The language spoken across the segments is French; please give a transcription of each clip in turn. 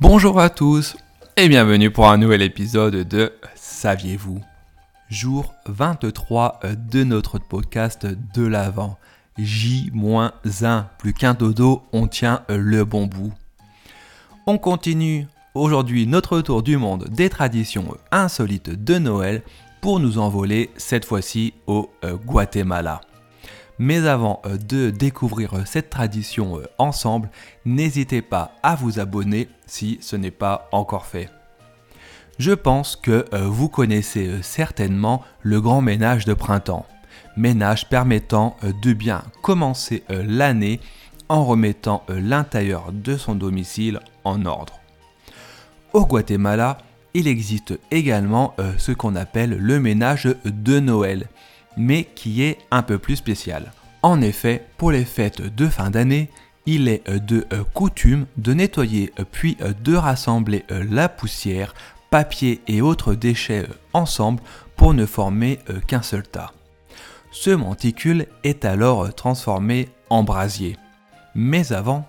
Bonjour à tous et bienvenue pour un nouvel épisode de Saviez-vous? Jour 23 de notre podcast de l'Avent. J-1, plus qu'un dodo, on tient le bon bout. On continue aujourd'hui notre tour du monde des traditions insolites de Noël pour nous envoler cette fois-ci au euh, Guatemala. Mais avant euh, de découvrir euh, cette tradition ensemble, n'hésitez pas à vous abonner si ce n'est pas encore fait. Je pense que vous connaissez certainement le grand ménage de printemps. Ménage permettant de bien commencer l'année en remettant l'intérieur de son domicile en ordre. Au Guatemala, il existe également euh, ce qu'on appelle le ménage de Noël, mais qui est un peu plus spécial. En effet, pour les fêtes de fin d'année, il est euh, de euh, coutume de nettoyer puis de rassembler la poussière, papier et autres déchets ensemble pour ne former qu'un seul tas. Ce monticule est alors transformé en brasier. Mais avant,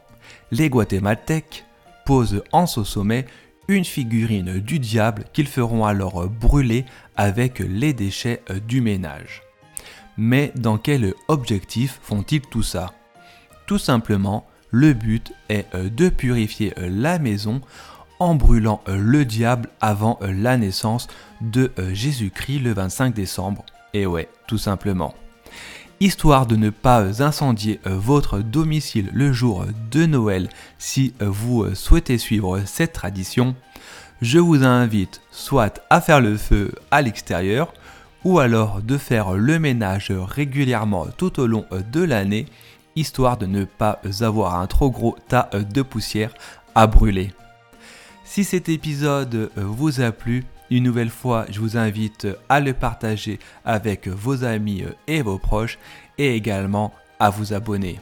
les Guatémaltèques posent en ce sommet une figurine du diable qu'ils feront alors brûler avec les déchets du ménage. Mais dans quel objectif font-ils tout ça? Tout simplement, le but est de purifier la maison en brûlant le diable avant la naissance de Jésus-Christ le 25 décembre. Et ouais, tout simplement. Histoire de ne pas incendier votre domicile le jour de Noël si vous souhaitez suivre cette tradition, je vous invite soit à faire le feu à l'extérieur ou alors de faire le ménage régulièrement tout au long de l'année histoire de ne pas avoir un trop gros tas de poussière à brûler. Si cet épisode vous a plu, une nouvelle fois, je vous invite à le partager avec vos amis et vos proches et également à vous abonner.